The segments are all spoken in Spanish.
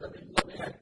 let me, let me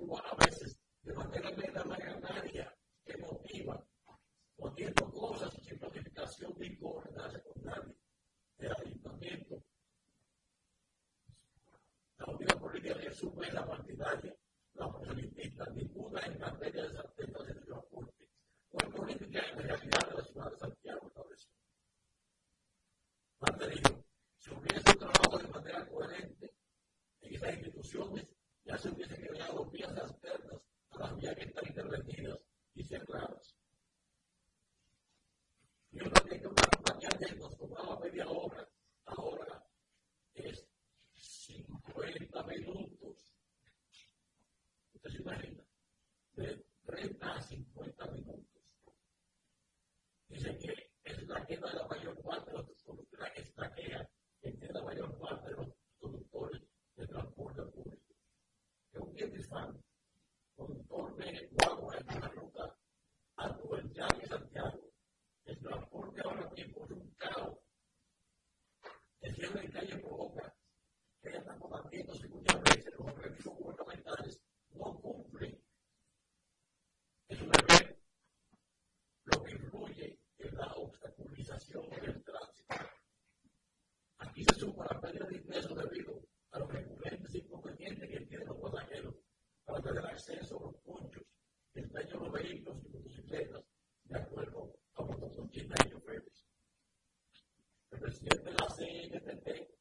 y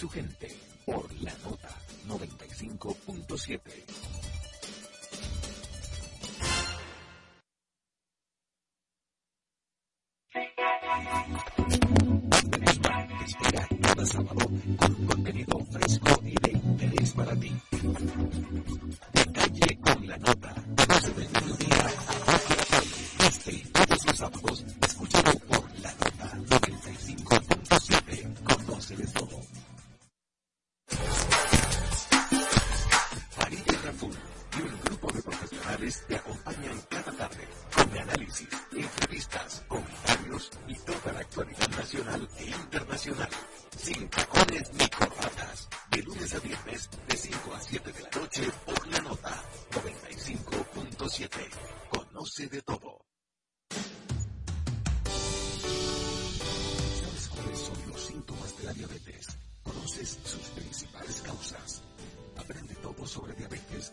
su gente el grupo de profesionales te acompañan cada tarde con análisis, entrevistas, comentarios y toda la actualidad nacional e internacional. Sin tacones ni corbatas. De lunes a viernes, de 5 a 7 de la noche, por la nota 95.7. Conoce de todo. ¿Sabes cuáles son los síntomas de la diabetes? ¿Conoces sus principales causas? Aprende todo sobre diabetes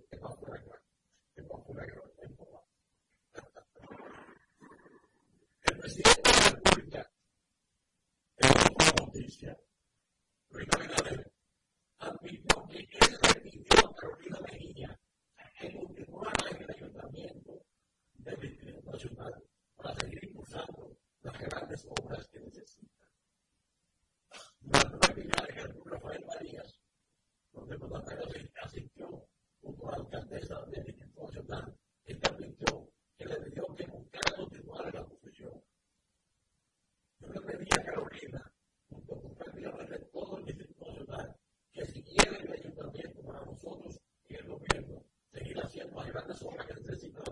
先生。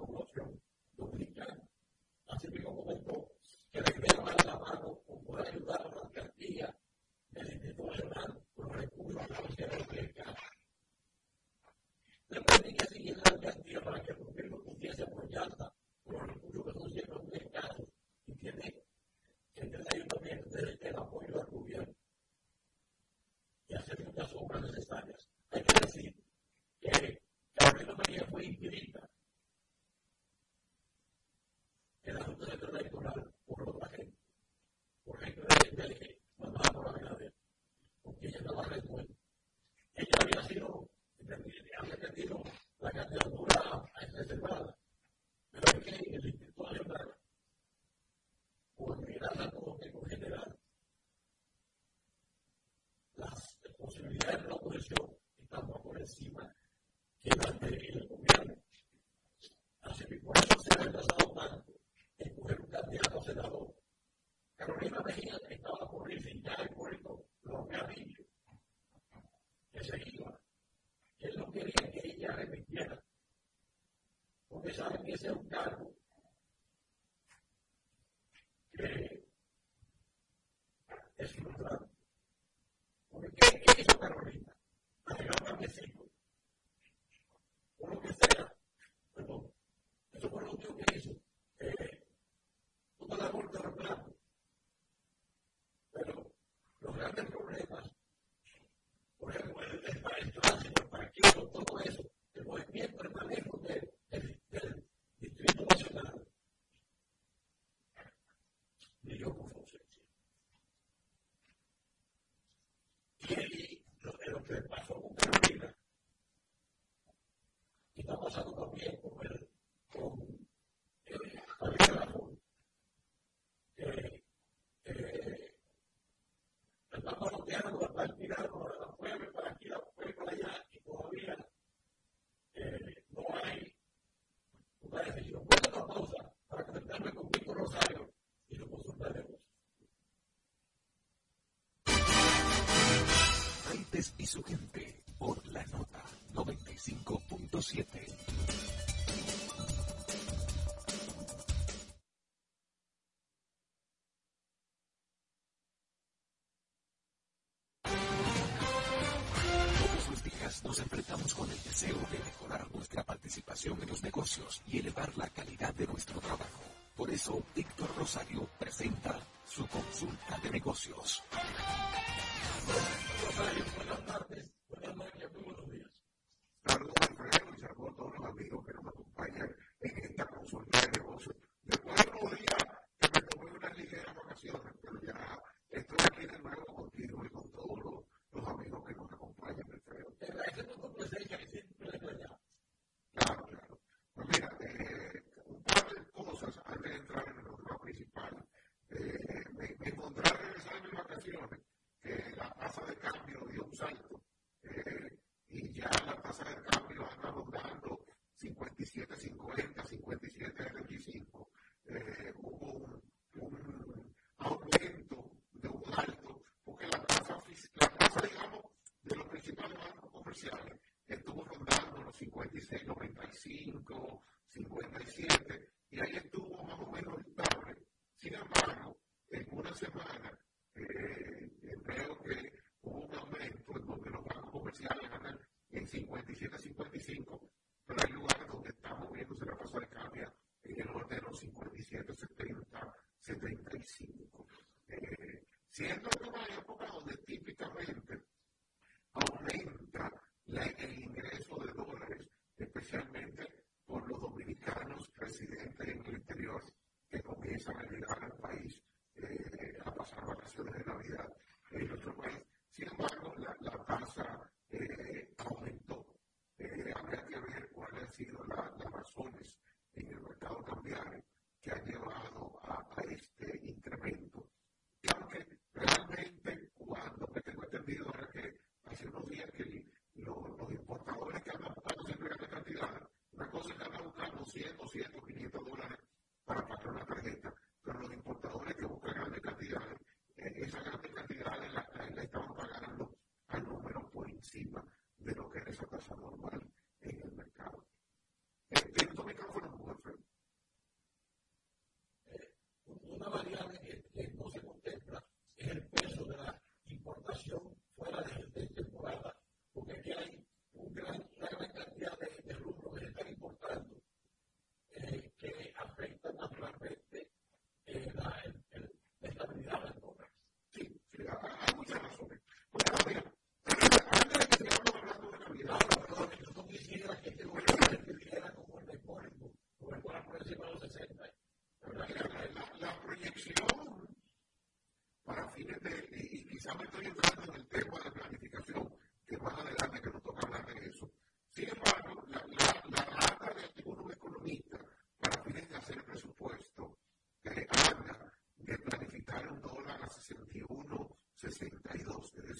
gobierno, el gobierno va y elevar la calidad de nuestro trabajo. Por eso, Héctor Rosario presenta su consulta de negocios. 56,95, 57, y ahí estuvo más o menos estable. Sin embargo, en una semana eh, veo que hubo un aumento en donde los bancos comerciales ganan en 57, 55, pero hay lugares donde estamos viendo se la tasa de cambio en el orden de los 57, 70, 75.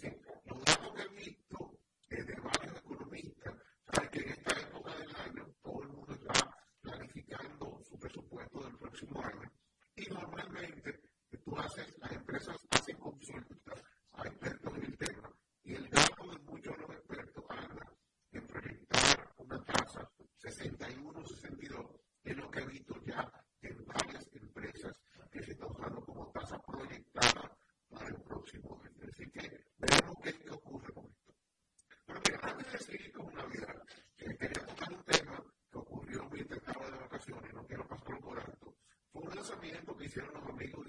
decir, lo que he visto es de varios economistas, sabe que en esta época del año todo el mundo está planificando su presupuesto del próximo año y normalmente tú haces las empresas Yo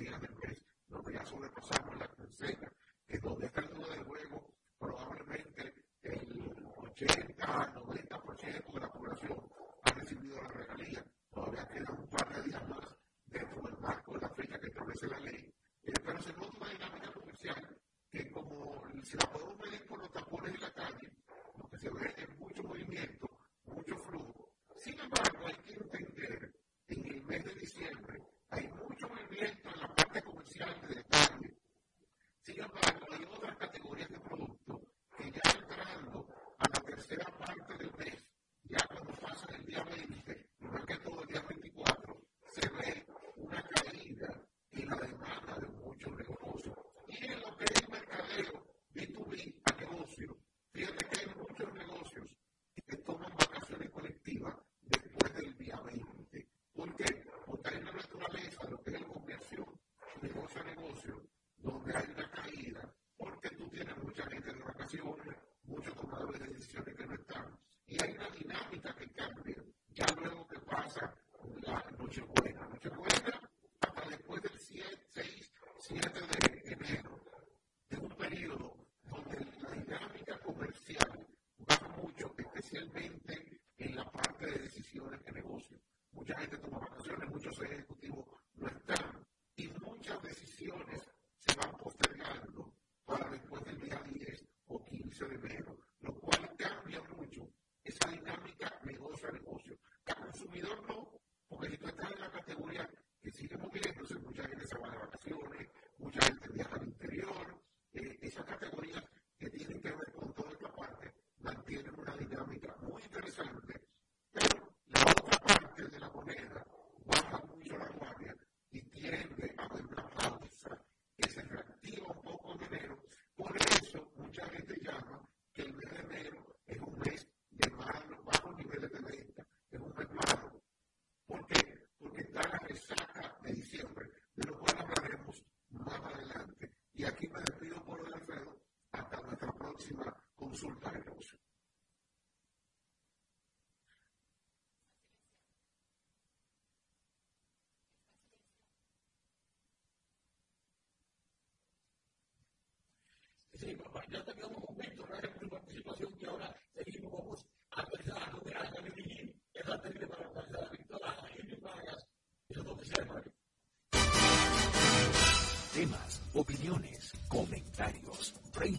we have your are one of our field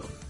Look.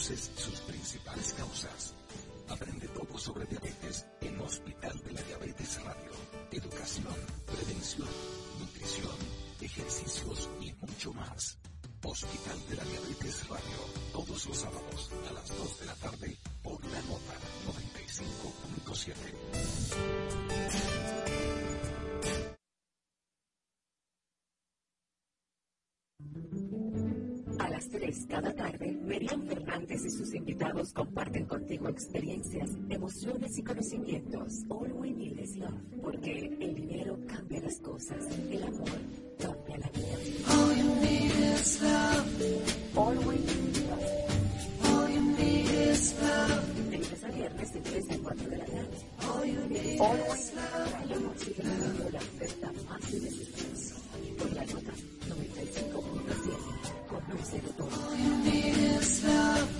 ¿Conoces sus principales causas? Aprende todo sobre diabetes en Hospital de la Diabetes Radio educación, prevención, nutrición, ejercicios y mucho más. Hospital de la Diabetes Radio, todos los sábados a las 2 de la tarde por la nota 90. 3 cada tarde, Merian Fernández y sus invitados comparten contigo experiencias, emociones y conocimientos. All we need is love, porque el dinero cambia las cosas, el amor cambia la vida. All you need is love. All we need is love. All you need is love. De lunes a viernes de 3 a 4 de la tarde. All you need All is love. La música la oferta más de Por la nota 95.7. All you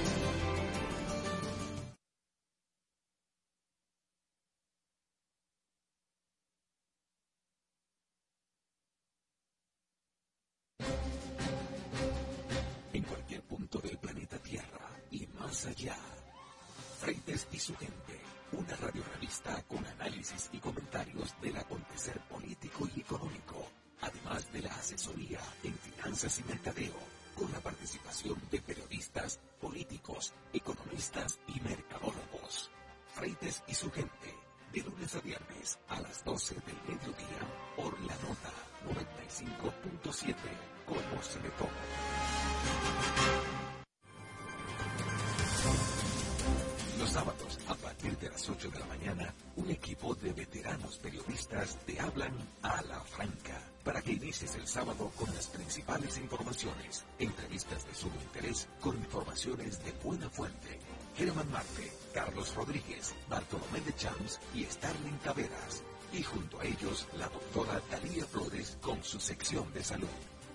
Sábado con las principales informaciones, entrevistas de sumo interés con informaciones de buena fuente. Germán Marte, Carlos Rodríguez, Bartolomé de Champs y Starling Taveras. Y junto a ellos, la doctora Talía Flores con su sección de salud.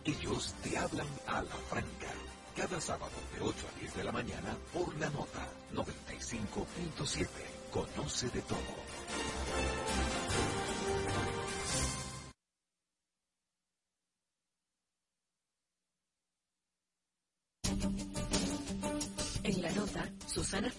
Ellos te hablan a la franca cada sábado de 8 a 10 de la mañana por la nota 95.7. Conoce de todo.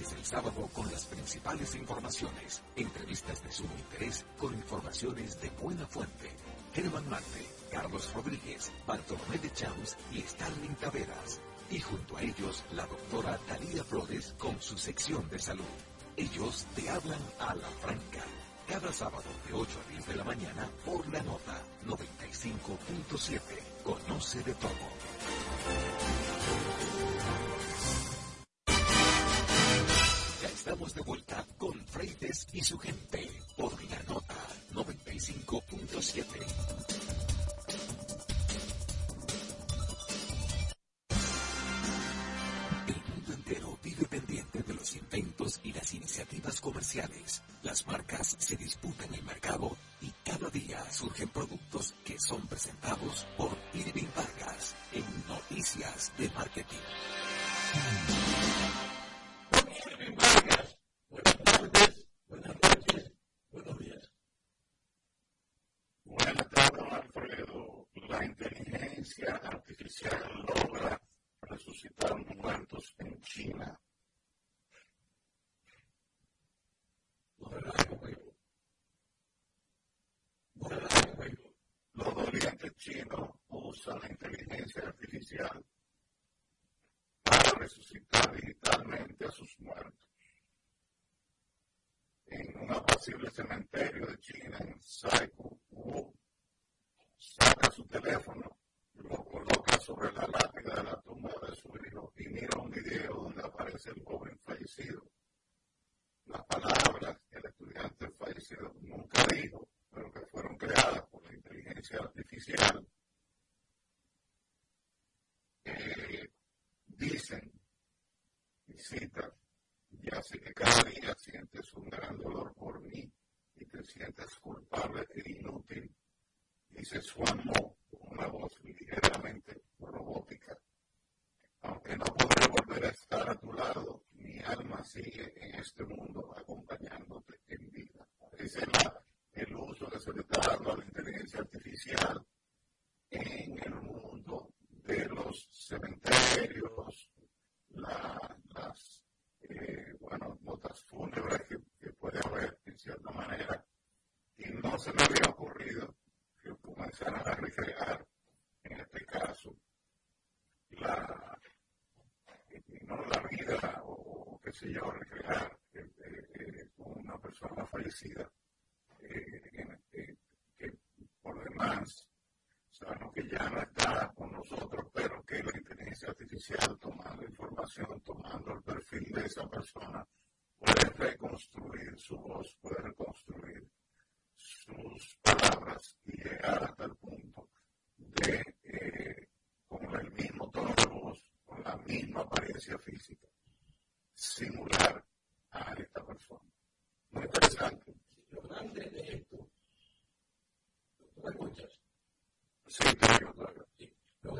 Para que inicies el sábado con las principales informaciones, entrevistas de sumo interés con informaciones de buena fuente. Germán Marte, Carlos Rodríguez, Bartolomé de Champs y Starling Taveras. Y junto a ellos, la doctora Talía Flores con su sección de salud. Ellos te hablan a la franca cada sábado de 8 a 10 de la mañana por la nota 95.7. Conoce de todo. Estamos de vuelta con Freites y su gente por la nota 95.7. El mundo entero vive pendiente de los inventos y las iniciativas comerciales. Las marcas se disputan el mercado y cada día surgen productos que son presentados por Irving Vargas en Noticias de Marketing. Tardes, Alfredo. La inteligencia artificial logra resucitar digitalmente a sus muertos. en un apacible cementerio de China, en Saiku, saca su teléfono, lo coloca sobre la lápida de la tumba de su hijo y mira un video donde aparece el joven fallecido. Las palabras que el estudiante fallecido nunca dijo, pero que fueron creadas por la inteligencia artificial, eh, dicen, y ya sé que cada día sientes un gran dolor por mí y te sientes culpable e inútil dice Swan con una voz ligeramente robótica. Aunque no podré volver a estar a tu lado, mi alma sigue en este mundo acompañándote en vida. Ese es el uso que se le está dando a la inteligencia artificial en el mundo de los cementerios, las eh, bueno, notas fúnebres que, que puede haber en cierta manera. Y no se me había ocurrido comenzaran a recrear, en este caso, la, no la vida o, qué sé yo, recrear eh, eh, una persona fallecida, eh, que por demás sabemos que ya no está con nosotros, pero que la inteligencia artificial tomando información, tomando el perfil de esa persona, puede reconstruir su voz, puede reconstruir sus palabras y llegar hasta el punto de, eh, con el mismo tono de voz, con la misma apariencia física, simular a esta persona. Muy interesante. Lo grande de esto, ¿tú me escuchas? secretario, claro, sí. Lo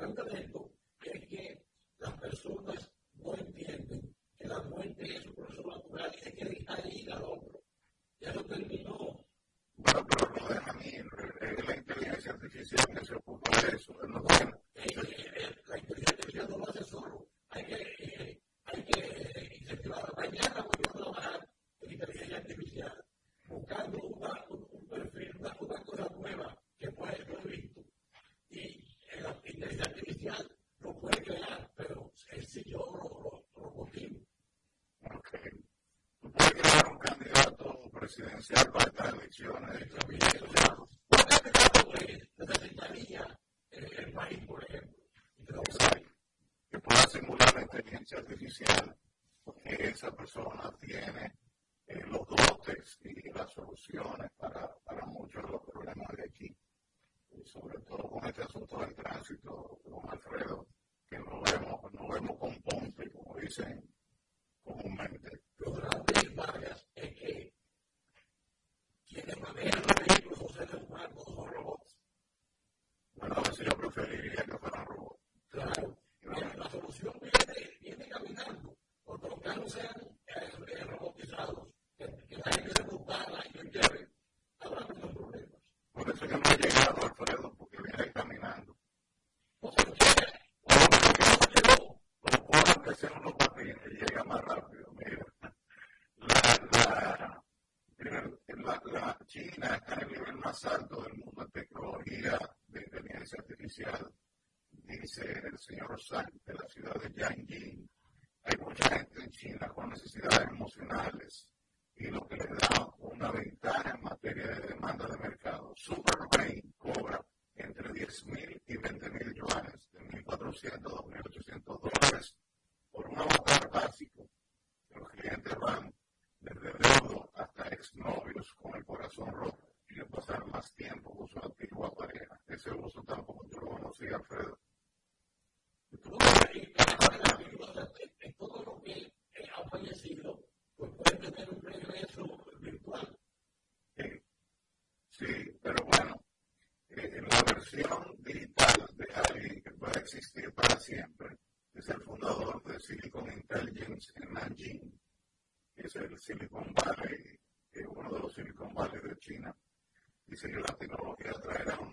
presidencial para estas elecciones. ¿Cuál candidato necesitaría el país, por ejemplo? Que pueda simular la inteligencia artificial, porque esa persona tiene eh, los dotes y las soluciones para, para muchos de los problemas de aquí. Sobre todo con este asunto del tránsito, con Alfredo, que no vemos, no vemos con pompe, como dicen comúnmente. Los grandes varias es que quienes manejan los vehículos son seres humanos, son robots. Bueno, a veces yo preferiría que fueran robots. Claro. Mira, la solución viene, viene caminando, porque los carros sean eh, robotizados, que, que la gente se montara y lo lleve, habrá menos problemas. Por eso que no ha llegado Alfredo, porque viene caminando. O sea, que, O lo que no llegó, lo puedo que sea unos patines, llega más rápido. Mira, la, la, la, China está en el nivel más alto del mundo en tecnología de inteligencia artificial, dice el señor Zhang de la ciudad de Yanjing. Hay mucha gente en China con necesidades emocionales y lo que le da una ventaja en materia de demanda de mercado. Superbrain cobra entre 10 mil y 20 mil yuanes, de 1.400 a 2.800 dólares, por un avatar básico. Los clientes van desde deudo hasta exnovios con el corazón roto y pasar más tiempo con su antigua pareja. Ese uso tampoco yo lo conocí, Alfredo. en todo lo que ha fallecido, pues puede tener un regreso virtual. Sí, sí pero bueno, eh, la versión digital de alguien que puede existir para siempre es el fundador de Silicon Intelligence en Nanjing, que es el Silicon Valley, uno de los Silicon Valley de China. Dice que la tecnología traerá un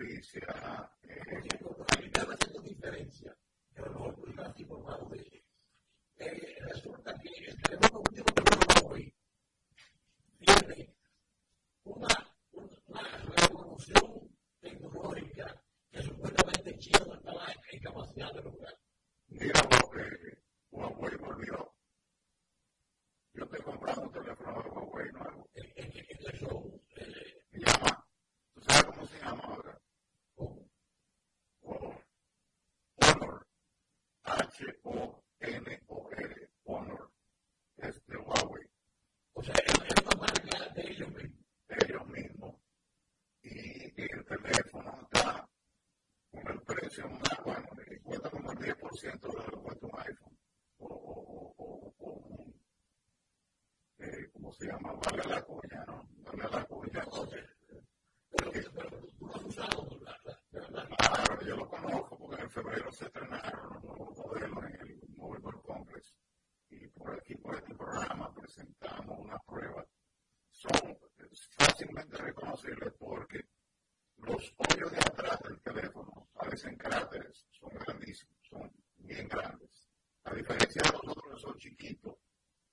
obviously se llama Vale la Cuña, ¿no? Vale la Cuña. Claro, yo lo conozco porque en febrero se estrenaron los nuevos modelos en el Mobile Congress. Y por aquí, por este programa, presentamos una prueba. Son fácilmente reconocibles porque los hoyos de atrás del teléfono parecen cráteres, son grandísimos, son bien grandes. A diferencia de los otros que son chiquitos,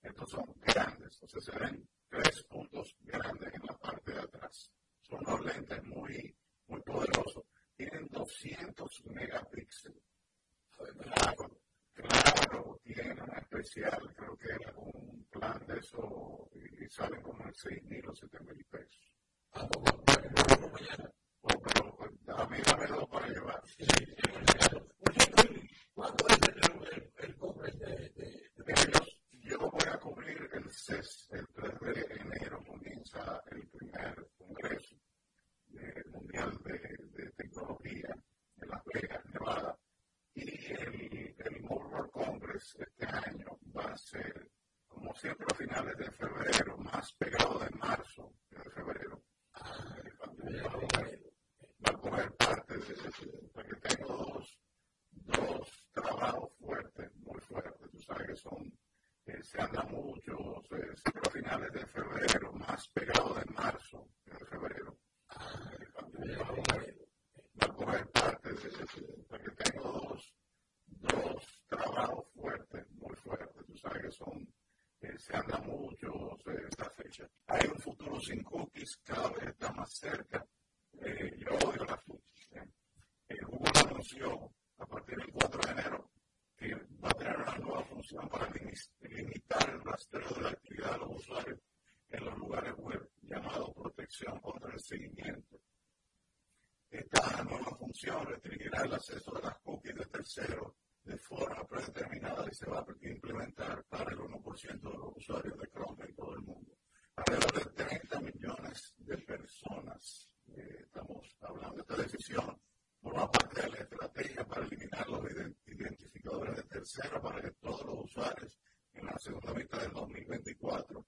estos son grandes, o sea, se ven tres puntos grandes en la parte de atrás. Son unos lentes muy, muy poderosos. Tienen 200 megapíxeles. Claro, claro, tienen creo que era un plan de eso y salen como en 6 mil o 7 mil pesos. Ah, oh, pero a mí dame dos para llevar. ¿Cuánto es el, el, el, de, de, de, yo voy a cubrir el CES, el 3 de enero comienza el primer congreso mundial de, tecnología en Las Vegas, Nevada, y el, el Mobile Congress este año va a ser, como siempre, a finales de febrero, más pegado de marzo que de febrero. Va a coger parte de, porque tengo dos, dos trabajos fuertes, muy fuertes, tú sabes que son se anda mucho, se, a finales de febrero, más pegado de marzo que de febrero. Va a coger parte de, porque tengo dos, dos trabajos fuertes, muy fuertes, tú sabes que son, se anda mucho esta fecha. Hay un futuro sin cookies, cada vez está más cerca. Eh, yo odio las cookies. Eh. Google anunció a partir del 4 de enero que va a tener una nueva función para limitar el rastreo de la actividad de los usuarios en los lugares web llamado protección contra el seguimiento. Esta nueva función restringirá el acceso de las terceros de forma predeterminada y se va a implementar para el 1% de los usuarios de Chrome en todo el mundo. Alrededor de 30 millones de personas, eh, estamos hablando de esta decisión, forma parte de la estrategia para eliminar los identificadores de tercera para que todos los usuarios en la segunda mitad del 2024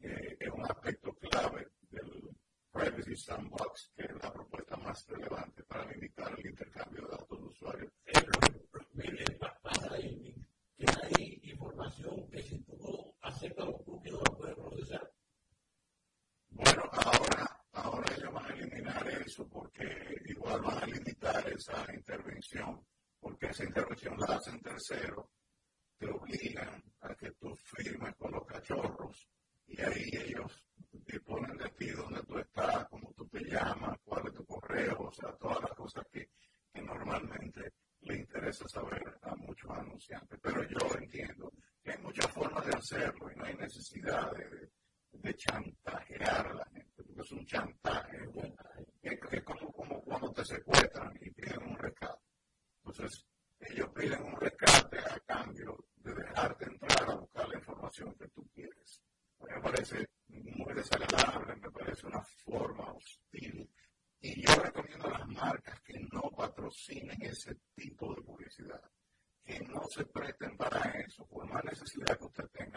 eh, es un aspecto clave del Privacy Sandbox, que es la propuesta más relevante para limitar el intercambio de datos de usuarios. que hay información que si tú no aceptas los cookies no la puedes procesar. Bueno, ahora Ahora ellos van a eliminar eso porque igual van a limitar esa porque esa intervención la hacen terceros, te obligan a que tú firmes con los cachorros y ahí ellos disponen de ti, donde tú estás, cómo tú te llamas, cuál es tu correo, o sea, todas las cosas que, que normalmente le interesa saber a muchos anunciantes. Pero yo entiendo que hay muchas formas de hacerlo y no hay necesidad de, de chantajear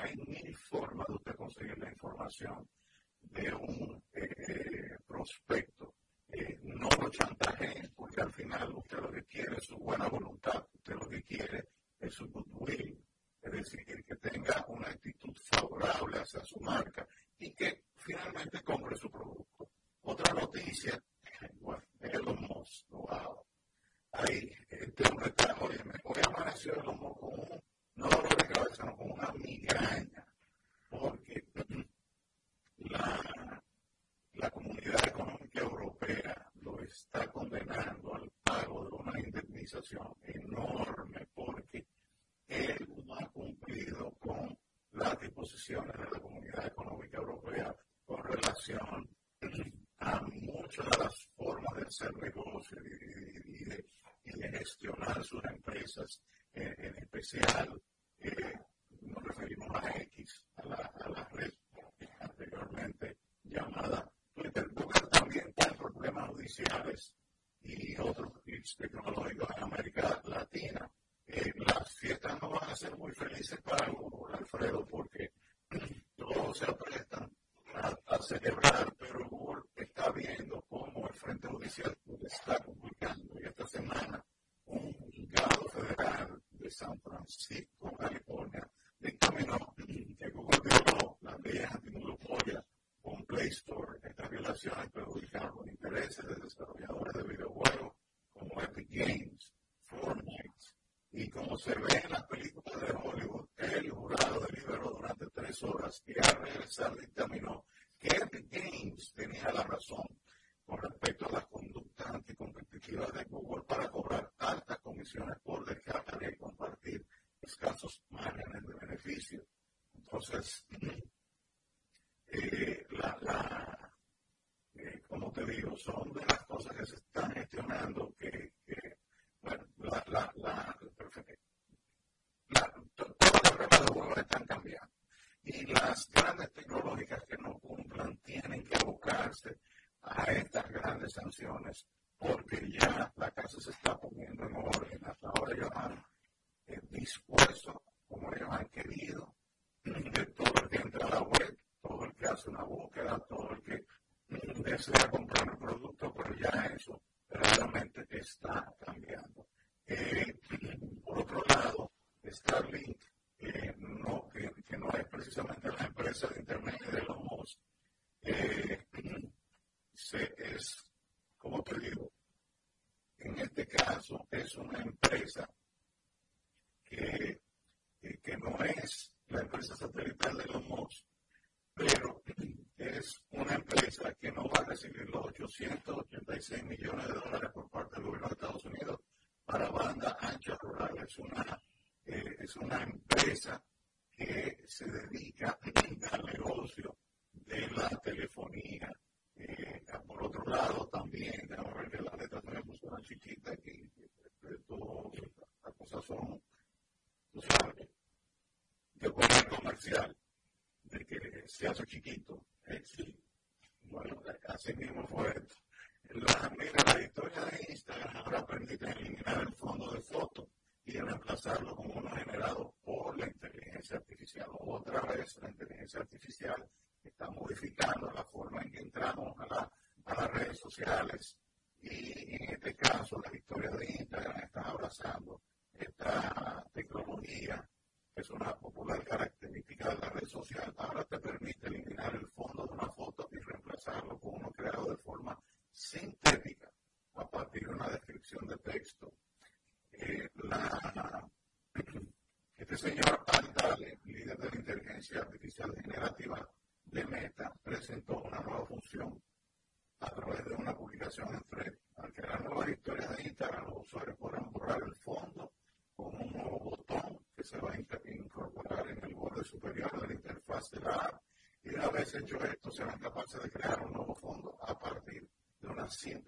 hay mil formas de usted conseguir la información de un eh, prospecto. Eh, no lo chantajeen, porque al final usted lo que quiere es su buena voluntad, usted lo que quiere es su goodwill, es decir, que tenga una actitud favorable hacia su marca y que finalmente compre su producto. Otra noticia, bueno, Elon Musk, wow. Ahí, este hombre está, oye, hoy amaneció Elon Musk enorme porque él no ha cumplido con las disposiciones de la Comunidad Económica Europea con relación a muchas de las formas de hacer negocio y de, y de, y gestionar sus empresas, eh, en especial Saturday. canciones, porque ya la casa se está poniendo en orden. Hasta ahora yo empresa satelital de los MOX, pero es una empresa que no va a recibir los 886 millones de dólares por parte del gobierno de Estados Unidos para banda ancha rural. Es una, eh, es una empresa que se dedica Otra vez la inteligencia artificial está modificando la forma en que entramos a, la, a las redes sociales, hecho esto, serán capaces de crear un nuevo fondo a partir de una simple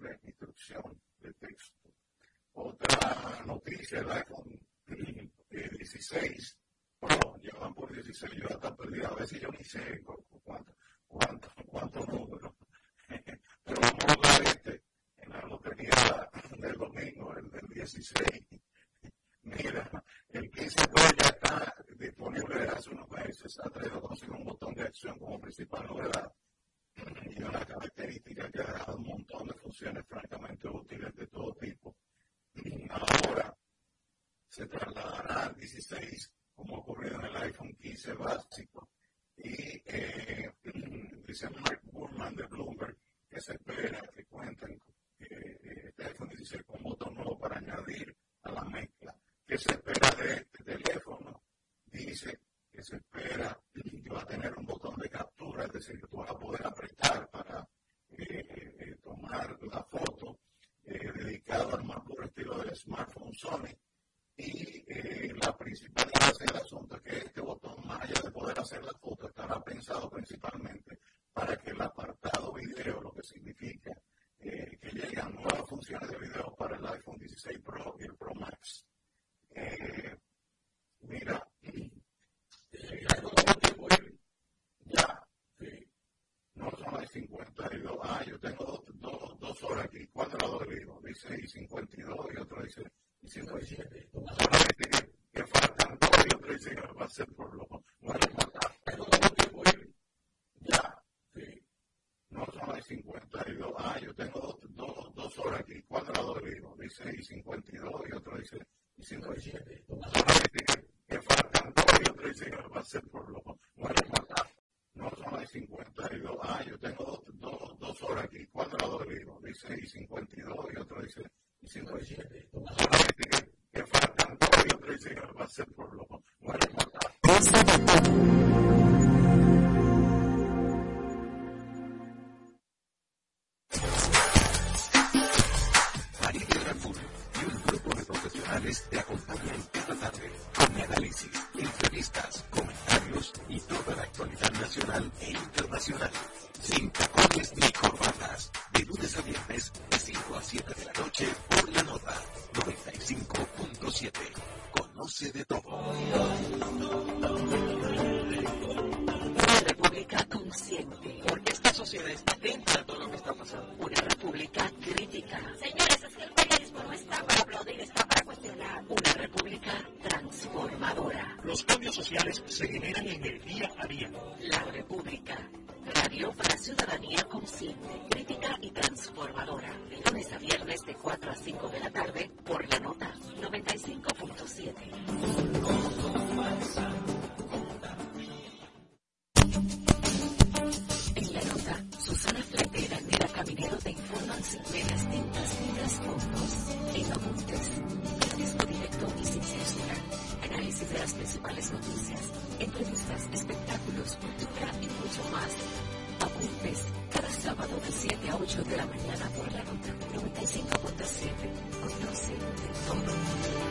como opportunity En la nota, Susana Flatera Mira Caminero te informan sin medias tintas ni trasfondos, en apuntes, periodismo directo y sin censura, análisis de las principales noticias, entrevistas, espectáculos, cultura y mucho más. Apuntes, cada sábado de 7 a 8 de la mañana por la nota 95.7. Conoce de todo.